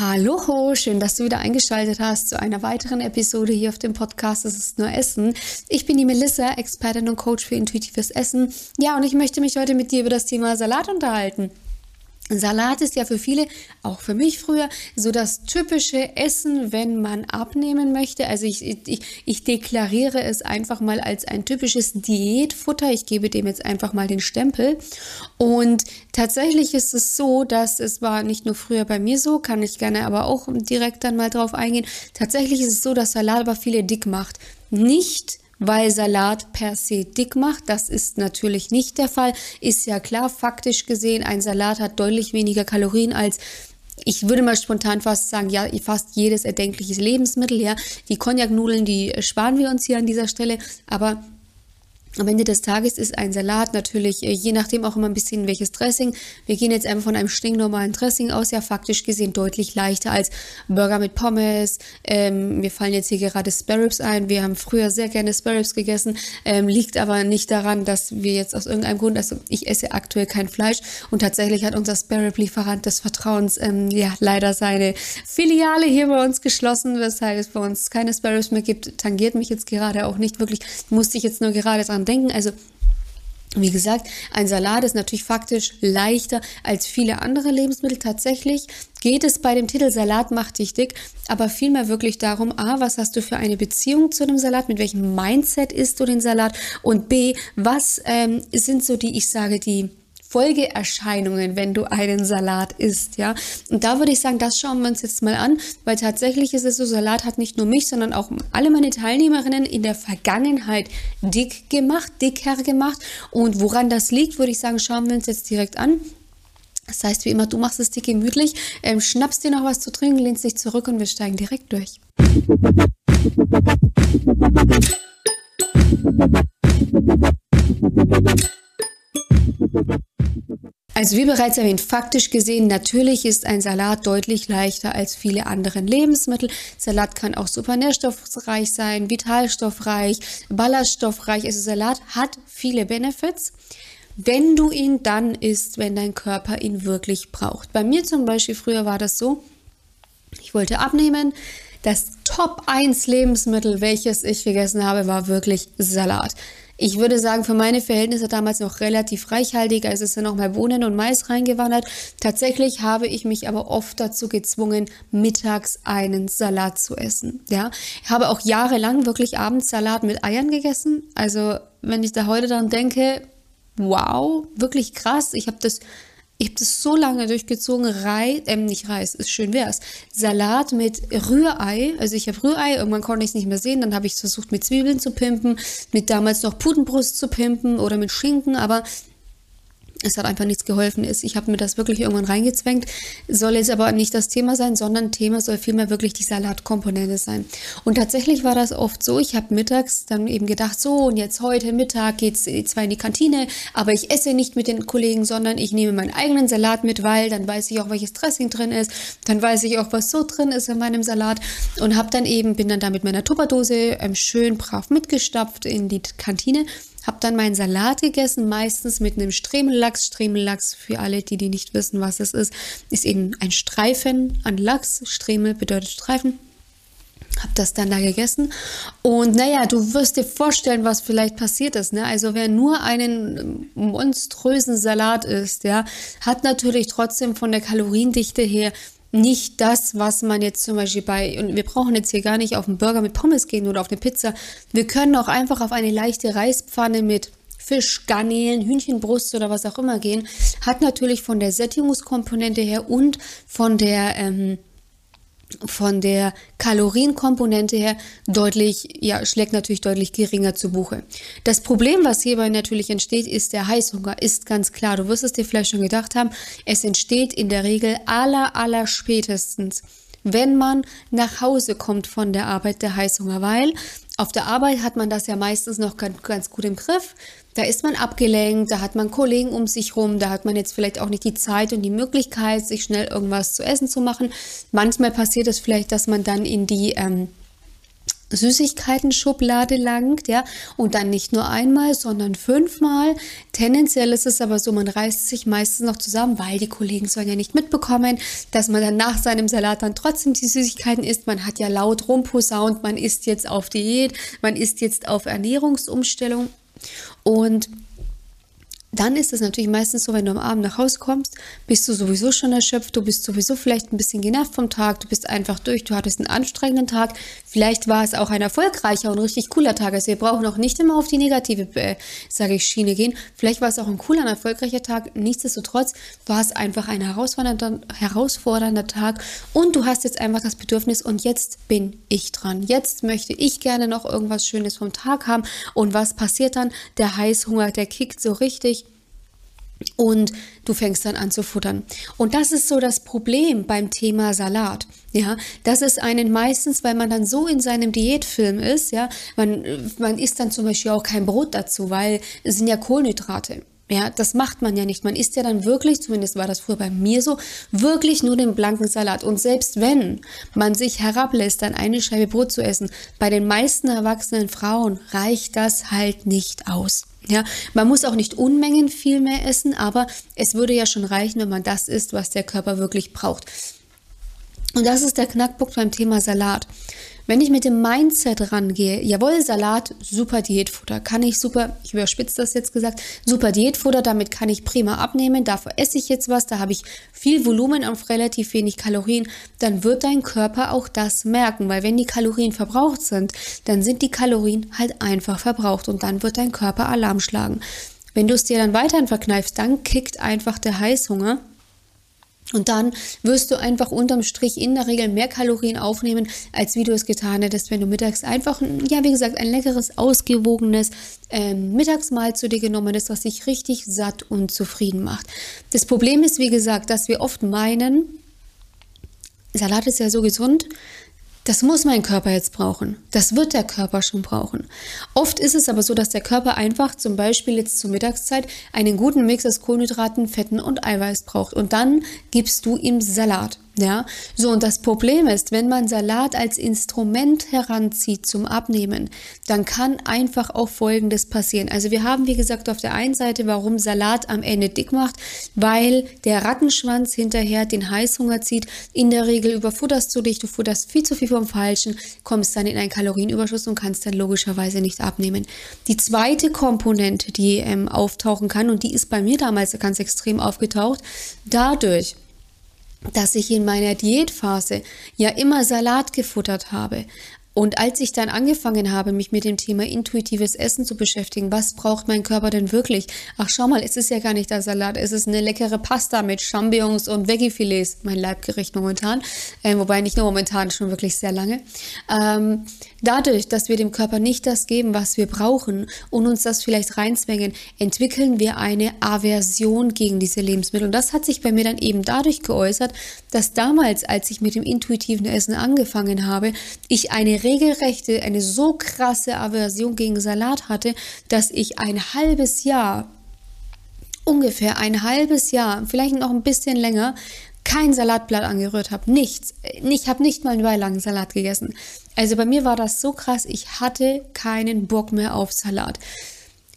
Hallo, schön, dass du wieder eingeschaltet hast zu einer weiteren Episode hier auf dem Podcast Es ist nur Essen. Ich bin die Melissa, Expertin und Coach für intuitives Essen. Ja, und ich möchte mich heute mit dir über das Thema Salat unterhalten. Salat ist ja für viele, auch für mich früher, so das typische Essen, wenn man abnehmen möchte. Also ich, ich, ich deklariere es einfach mal als ein typisches Diätfutter. Ich gebe dem jetzt einfach mal den Stempel. Und tatsächlich ist es so, dass es war nicht nur früher bei mir so, kann ich gerne aber auch direkt dann mal drauf eingehen. Tatsächlich ist es so, dass Salat aber viele dick macht. Nicht weil Salat per se dick macht. Das ist natürlich nicht der Fall. Ist ja klar, faktisch gesehen, ein Salat hat deutlich weniger Kalorien als ich würde mal spontan fast sagen, ja, fast jedes erdenkliche Lebensmittel, ja. Die Cognac-Nudeln, die sparen wir uns hier an dieser Stelle, aber am Ende des Tages ist ein Salat natürlich, äh, je nachdem auch immer ein bisschen welches Dressing. Wir gehen jetzt einfach von einem stinknormalen Dressing aus, ja faktisch gesehen deutlich leichter als Burger mit Pommes. Ähm, mir fallen jetzt hier gerade Sparrows ein. Wir haben früher sehr gerne Sparrows gegessen, ähm, liegt aber nicht daran, dass wir jetzt aus irgendeinem Grund, also ich esse aktuell kein Fleisch und tatsächlich hat unser Sparrow-Lieferant des Vertrauens ähm, ja leider seine Filiale hier bei uns geschlossen, weshalb es bei uns keine Sparrows mehr gibt. Tangiert mich jetzt gerade auch nicht wirklich, musste ich jetzt nur gerade dran dran denken. Also wie gesagt, ein Salat ist natürlich faktisch leichter als viele andere Lebensmittel. Tatsächlich geht es bei dem Titel Salat macht dich dick, aber vielmehr wirklich darum, a, was hast du für eine Beziehung zu dem Salat, mit welchem Mindset isst du den Salat und b, was ähm, sind so die, ich sage, die Folgeerscheinungen, wenn du einen Salat isst, ja. Und da würde ich sagen, das schauen wir uns jetzt mal an, weil tatsächlich ist es so, Salat hat nicht nur mich, sondern auch alle meine Teilnehmerinnen in der Vergangenheit dick gemacht, dicker gemacht. Und woran das liegt, würde ich sagen, schauen wir uns jetzt direkt an. Das heißt, wie immer, du machst es dir gemütlich, ähm, schnappst dir noch was zu trinken, lehnst dich zurück und wir steigen direkt durch. Also wie bereits erwähnt, faktisch gesehen, natürlich ist ein Salat deutlich leichter als viele andere Lebensmittel. Salat kann auch super nährstoffreich sein, vitalstoffreich, ballaststoffreich. Also Salat hat viele Benefits, wenn du ihn dann isst, wenn dein Körper ihn wirklich braucht. Bei mir zum Beispiel früher war das so, ich wollte abnehmen. Das Top 1 Lebensmittel, welches ich gegessen habe, war wirklich Salat. Ich würde sagen, für meine Verhältnisse damals noch relativ reichhaltig, als es noch mal Bohnen und Mais reingewandert. Tatsächlich habe ich mich aber oft dazu gezwungen, mittags einen Salat zu essen. Ja, ich habe auch jahrelang wirklich abends Salat mit Eiern gegessen. Also, wenn ich da heute dran denke, wow, wirklich krass. Ich habe das ich habe das so lange durchgezogen, Reis, ähm, nicht Reis, ist schön wär's. Salat mit Rührei. Also ich habe Rührei, irgendwann konnte ich es nicht mehr sehen. Dann habe ich versucht, mit Zwiebeln zu pimpen, mit damals noch Pudenbrust zu pimpen oder mit Schinken. Aber es hat einfach nichts geholfen. Ich habe mir das wirklich irgendwann reingezwängt. Soll jetzt aber nicht das Thema sein, sondern Thema soll vielmehr wirklich die Salatkomponente sein. Und tatsächlich war das oft so. Ich habe mittags dann eben gedacht, so und jetzt heute Mittag geht's zwar in die Kantine, aber ich esse nicht mit den Kollegen, sondern ich nehme meinen eigenen Salat mit, weil dann weiß ich auch, welches Dressing drin ist. Dann weiß ich auch, was so drin ist in meinem Salat und habe dann eben bin dann da mit meiner Tupperdose ähm, schön brav mitgestapft in die Kantine habe dann meinen Salat gegessen, meistens mit einem Stremellachs. Stremellachs, für alle, die, die nicht wissen, was es ist, ist eben ein Streifen an Lachs. Stremel bedeutet Streifen. Hab das dann da gegessen. Und naja, du wirst dir vorstellen, was vielleicht passiert ist. Ne? Also wer nur einen monströsen Salat isst, ja, hat natürlich trotzdem von der Kaloriendichte her nicht das, was man jetzt zum Beispiel bei, und wir brauchen jetzt hier gar nicht auf einen Burger mit Pommes gehen oder auf eine Pizza. Wir können auch einfach auf eine leichte Reispfanne mit Fisch, Garnelen, Hühnchenbrust oder was auch immer gehen. Hat natürlich von der Sättigungskomponente her und von der, ähm, von der Kalorienkomponente her deutlich, ja, schlägt natürlich deutlich geringer zu Buche. Das Problem, was hierbei natürlich entsteht, ist der Heißhunger, ist ganz klar. Du wirst es dir vielleicht schon gedacht haben. Es entsteht in der Regel aller, aller spätestens, wenn man nach Hause kommt von der Arbeit, der Heißhunger, weil auf der Arbeit hat man das ja meistens noch ganz, gut im Griff. Da ist man abgelenkt, da hat man Kollegen um sich rum, da hat man jetzt vielleicht auch nicht die Zeit und die Möglichkeit, sich schnell irgendwas zu essen zu machen. Manchmal passiert es vielleicht, dass man dann in die ähm, Süßigkeiten-Schublade langt, ja, und dann nicht nur einmal, sondern fünfmal. Tendenziell ist es aber so, man reißt sich meistens noch zusammen, weil die Kollegen sollen ja nicht mitbekommen, dass man dann nach seinem Salat dann trotzdem die Süßigkeiten isst. Man hat ja laut rumposaunt, man isst jetzt auf Diät, man isst jetzt auf Ernährungsumstellung und dann ist es natürlich meistens so, wenn du am Abend nach Hause kommst, bist du sowieso schon erschöpft, du bist sowieso vielleicht ein bisschen genervt vom Tag, du bist einfach durch, du hattest einen anstrengenden Tag, vielleicht war es auch ein erfolgreicher und richtig cooler Tag. Also wir brauchen auch nicht immer auf die negative, äh, sage ich, Schiene gehen. Vielleicht war es auch ein cooler, ein erfolgreicher Tag. Nichtsdestotrotz war es einfach ein herausfordernder, herausfordernder Tag und du hast jetzt einfach das Bedürfnis und jetzt bin ich dran. Jetzt möchte ich gerne noch irgendwas Schönes vom Tag haben und was passiert dann? Der Heißhunger, der kickt so richtig und du fängst dann an zu futtern. Und das ist so das Problem beim Thema Salat. Ja, das ist einen meistens, weil man dann so in seinem Diätfilm ist, ja, man, man isst dann zum Beispiel auch kein Brot dazu, weil es sind ja Kohlenhydrate. Ja, das macht man ja nicht. Man isst ja dann wirklich, zumindest war das früher bei mir so, wirklich nur den blanken Salat. Und selbst wenn man sich herablässt, dann eine Scheibe Brot zu essen, bei den meisten erwachsenen Frauen reicht das halt nicht aus. Ja, man muss auch nicht Unmengen viel mehr essen, aber es würde ja schon reichen, wenn man das isst, was der Körper wirklich braucht. Und das ist der Knackpunkt beim Thema Salat. Wenn ich mit dem Mindset rangehe, jawohl, Salat, super Diätfutter, kann ich super, ich überspitze das jetzt gesagt, super Diätfutter, damit kann ich prima abnehmen, dafür esse ich jetzt was, da habe ich viel Volumen auf relativ wenig Kalorien, dann wird dein Körper auch das merken, weil wenn die Kalorien verbraucht sind, dann sind die Kalorien halt einfach verbraucht und dann wird dein Körper Alarm schlagen. Wenn du es dir dann weiterhin verkneifst, dann kickt einfach der Heißhunger und dann wirst du einfach unterm Strich in der Regel mehr Kalorien aufnehmen, als wie du es getan hättest, wenn du mittags einfach, ja, wie gesagt, ein leckeres, ausgewogenes ähm, Mittagsmahl zu dir genommen hättest, was dich richtig satt und zufrieden macht. Das Problem ist, wie gesagt, dass wir oft meinen, Salat ist ja so gesund, das muss mein Körper jetzt brauchen. Das wird der Körper schon brauchen. Oft ist es aber so, dass der Körper einfach zum Beispiel jetzt zur Mittagszeit einen guten Mix aus Kohlenhydraten, Fetten und Eiweiß braucht. Und dann gibst du ihm Salat. Ja, so und das Problem ist, wenn man Salat als Instrument heranzieht zum Abnehmen, dann kann einfach auch Folgendes passieren. Also wir haben, wie gesagt, auf der einen Seite, warum Salat am Ende dick macht, weil der Rattenschwanz hinterher den Heißhunger zieht. In der Regel überfutterst du dich, du futterst viel zu viel vom Falschen, kommst dann in einen Kalorienüberschuss und kannst dann logischerweise nicht abnehmen. Die zweite Komponente, die ähm, auftauchen kann, und die ist bei mir damals ganz extrem aufgetaucht, dadurch, dass ich in meiner Diätphase ja immer Salat gefuttert habe. Und als ich dann angefangen habe, mich mit dem Thema intuitives Essen zu beschäftigen, was braucht mein Körper denn wirklich? Ach, schau mal, es ist ja gar nicht der Salat, es ist eine leckere Pasta mit Champignons und Veggie-Filets, mein Leibgericht momentan, äh, wobei nicht nur momentan, schon wirklich sehr lange. Ähm, Dadurch, dass wir dem Körper nicht das geben, was wir brauchen und uns das vielleicht reinzwängen, entwickeln wir eine Aversion gegen diese Lebensmittel. Und das hat sich bei mir dann eben dadurch geäußert, dass damals, als ich mit dem intuitiven Essen angefangen habe, ich eine regelrechte, eine so krasse Aversion gegen Salat hatte, dass ich ein halbes Jahr ungefähr ein halbes Jahr, vielleicht noch ein bisschen länger, kein Salatblatt angerührt habe, nichts. Ich habe nicht mal einen beilagen Salat gegessen. Also bei mir war das so krass, ich hatte keinen Bock mehr auf Salat.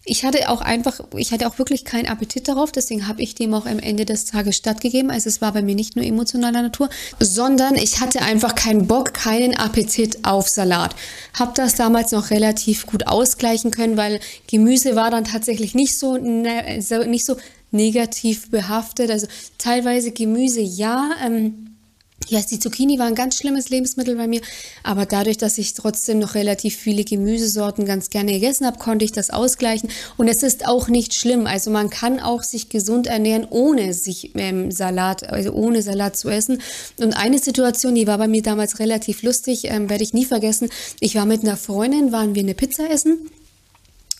Ich hatte auch einfach, ich hatte auch wirklich keinen Appetit darauf, deswegen habe ich dem auch am Ende des Tages stattgegeben. Also es war bei mir nicht nur emotionaler Natur, sondern ich hatte einfach keinen Bock, keinen Appetit auf Salat. Hab das damals noch relativ gut ausgleichen können, weil Gemüse war dann tatsächlich nicht so, ne, nicht so negativ behaftet. Also teilweise Gemüse ja. Ähm, ja, die Zucchini war ein ganz schlimmes Lebensmittel bei mir, aber dadurch, dass ich trotzdem noch relativ viele Gemüsesorten ganz gerne gegessen habe, konnte ich das ausgleichen. Und es ist auch nicht schlimm. Also man kann auch sich gesund ernähren, ohne sich ähm, Salat, also ohne Salat zu essen. Und eine Situation, die war bei mir damals relativ lustig, ähm, werde ich nie vergessen. Ich war mit einer Freundin, waren wir eine Pizza essen.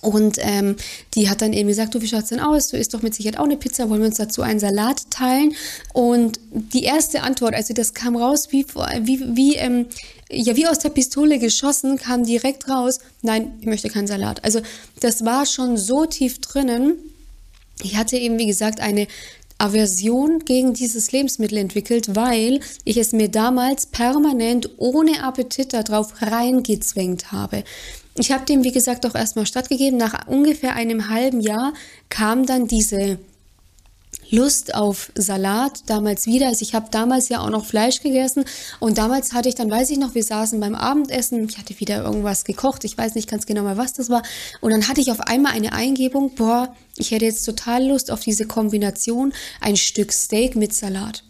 Und ähm, die hat dann eben gesagt, du, wie schaut's denn aus? Du isst doch mit Sicherheit auch eine Pizza, wollen wir uns dazu einen Salat teilen? Und die erste Antwort, also das kam raus wie, wie, wie, ähm, ja, wie aus der Pistole geschossen, kam direkt raus, nein, ich möchte keinen Salat. Also das war schon so tief drinnen. Ich hatte eben, wie gesagt, eine Aversion gegen dieses Lebensmittel entwickelt, weil ich es mir damals permanent ohne Appetit darauf reingezwängt habe. Ich habe dem, wie gesagt, auch erstmal stattgegeben. Nach ungefähr einem halben Jahr kam dann diese Lust auf Salat damals wieder. Also ich habe damals ja auch noch Fleisch gegessen und damals hatte ich dann, weiß ich noch, wir saßen beim Abendessen, ich hatte wieder irgendwas gekocht, ich weiß nicht ganz genau mal, was das war. Und dann hatte ich auf einmal eine Eingebung, boah, ich hätte jetzt total Lust auf diese Kombination, ein Stück Steak mit Salat.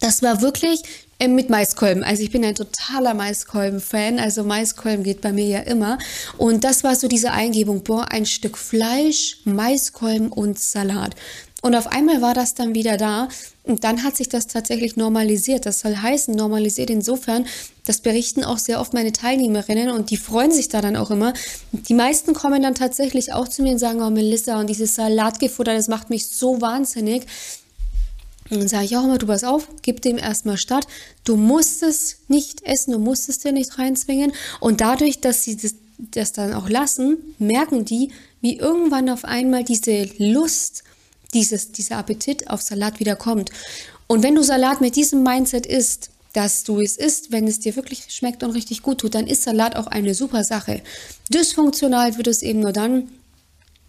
Das war wirklich äh, mit Maiskolben. Also ich bin ein totaler Maiskolben-Fan. Also Maiskolben geht bei mir ja immer. Und das war so diese Eingebung, boah, ein Stück Fleisch, Maiskolben und Salat. Und auf einmal war das dann wieder da und dann hat sich das tatsächlich normalisiert. Das soll heißen, normalisiert insofern, das berichten auch sehr oft meine Teilnehmerinnen und die freuen sich da dann auch immer. Die meisten kommen dann tatsächlich auch zu mir und sagen, oh Melissa, und dieses Salatgefutter, das macht mich so wahnsinnig. Und dann sage ich auch immer, du pass auf, gib dem erstmal statt. Du musst es nicht essen, du musst es dir nicht reinzwingen. Und dadurch, dass sie das, das dann auch lassen, merken die, wie irgendwann auf einmal diese Lust dieses, dieser Appetit auf Salat wieder kommt. Und wenn du Salat mit diesem Mindset isst, dass du es isst, wenn es dir wirklich schmeckt und richtig gut tut, dann ist Salat auch eine super Sache. Dysfunktional wird es eben nur dann,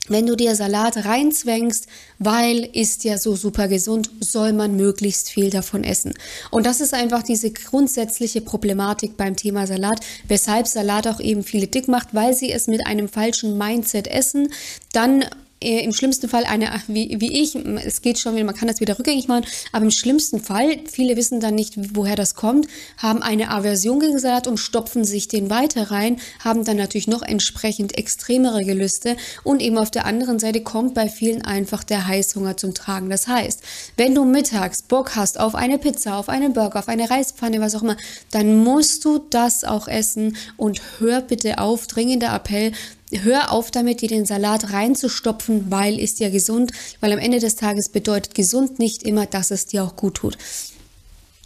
wenn du dir Salat reinzwängst, weil ist ja so super gesund, soll man möglichst viel davon essen. Und das ist einfach diese grundsätzliche Problematik beim Thema Salat, weshalb Salat auch eben viele dick macht, weil sie es mit einem falschen Mindset essen, dann im schlimmsten Fall eine, wie, wie ich, es geht schon wieder, man kann das wieder rückgängig machen, aber im schlimmsten Fall, viele wissen dann nicht, woher das kommt, haben eine Aversion gegen Salat und stopfen sich den weiter rein, haben dann natürlich noch entsprechend extremere Gelüste und eben auf der anderen Seite kommt bei vielen einfach der Heißhunger zum Tragen. Das heißt, wenn du mittags Bock hast auf eine Pizza, auf einen Burger, auf eine Reispfanne, was auch immer, dann musst du das auch essen und hör bitte auf, dringender Appell, hör auf damit, dir den Salat reinzustopfen, weil ist ja gesund, weil am Ende des Tages bedeutet gesund nicht immer, dass es dir auch gut tut.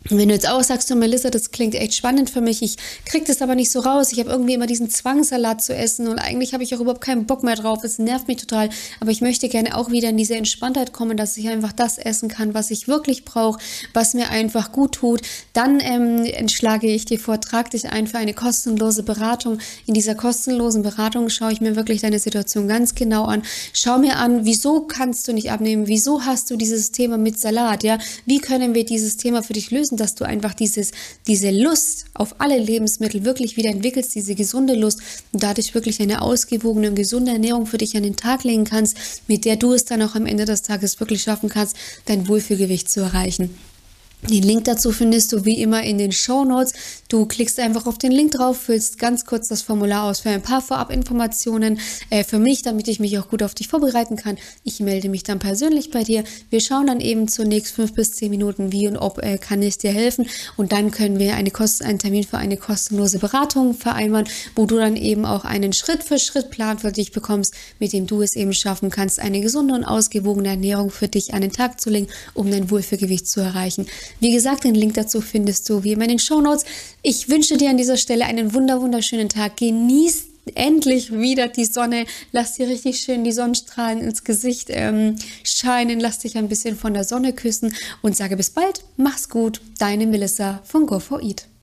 Und wenn du jetzt auch sagst, so Melissa, das klingt echt spannend für mich, ich krieg das aber nicht so raus, ich habe irgendwie immer diesen Zwangsalat zu essen und eigentlich habe ich auch überhaupt keinen Bock mehr drauf, es nervt mich total, aber ich möchte gerne auch wieder in diese Entspanntheit kommen, dass ich einfach das essen kann, was ich wirklich brauche, was mir einfach gut tut, dann ähm, entschlage ich dir vor, trag dich ein für eine kostenlose Beratung. In dieser kostenlosen Beratung schaue ich mir wirklich deine Situation ganz genau an, schau mir an, wieso kannst du nicht abnehmen, wieso hast du dieses Thema mit Salat, ja, wie können wir dieses Thema für dich lösen, lösen, dass du einfach dieses, diese Lust auf alle Lebensmittel wirklich wieder entwickelst, diese gesunde Lust und dadurch wirklich eine ausgewogene und gesunde Ernährung für dich an den Tag legen kannst, mit der du es dann auch am Ende des Tages wirklich schaffen kannst, dein Wohlfühlgewicht zu erreichen. Den Link dazu findest du wie immer in den Show Notes. Du klickst einfach auf den Link drauf, füllst ganz kurz das Formular aus für ein paar Vorabinformationen äh, für mich, damit ich mich auch gut auf dich vorbereiten kann. Ich melde mich dann persönlich bei dir. Wir schauen dann eben zunächst fünf bis zehn Minuten, wie und ob äh, kann ich dir helfen. Und dann können wir eine Kosten, einen Termin für eine kostenlose Beratung vereinbaren, wo du dann eben auch einen Schritt-für-Schritt-Plan für dich bekommst, mit dem du es eben schaffen kannst, eine gesunde und ausgewogene Ernährung für dich an den Tag zu legen, um dein Wohlfühlgewicht zu erreichen. Wie gesagt, den Link dazu findest du wie immer in den Show Notes. Ich wünsche dir an dieser Stelle einen wunder wunderschönen Tag. Genieß endlich wieder die Sonne. Lass dir richtig schön die Sonnenstrahlen ins Gesicht ähm, scheinen. Lass dich ein bisschen von der Sonne küssen und sage bis bald. Mach's gut. Deine Melissa von Go4Eat.